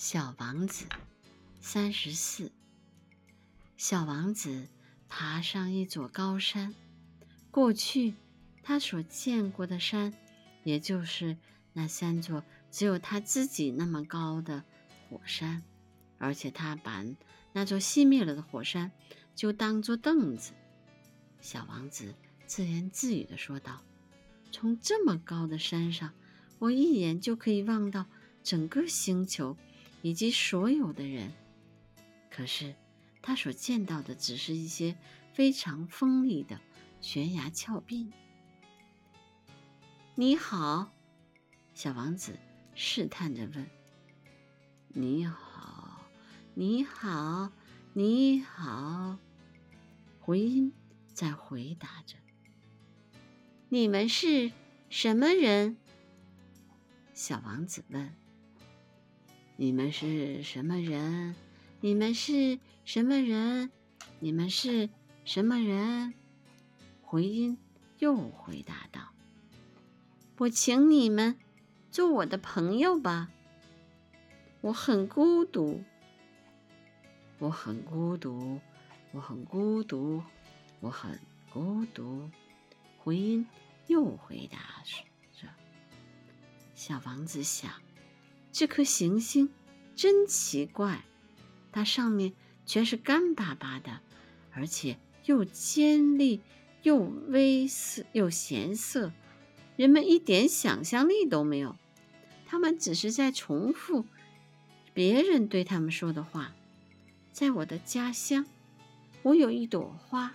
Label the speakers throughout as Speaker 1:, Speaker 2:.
Speaker 1: 小王子，三十四。小王子爬上一座高山。过去，他所见过的山，也就是那三座只有他自己那么高的火山，而且他把那座熄灭了的火山就当做凳子。小王子自言自语的说道：“从这么高的山上，我一眼就可以望到整个星球。”以及所有的人，可是他所见到的只是一些非常锋利的悬崖峭壁。你好，小王子试探着问：“你好，你好，你好。”回音在回答着：“你们是什么人？”小王子问。你们是什么人？你们是什么人？你们是什么人？回音又回答道：“我请你们做我的朋友吧。我很孤独，我很孤独，我很孤独，我很孤独。”回音又回答着。小王子想。这颗行星真奇怪，它上面全是干巴巴的，而且又尖利又微色又咸涩，人们一点想象力都没有。他们只是在重复别人对他们说的话。在我的家乡，我有一朵花，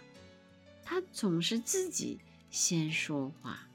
Speaker 1: 它总是自己先说话。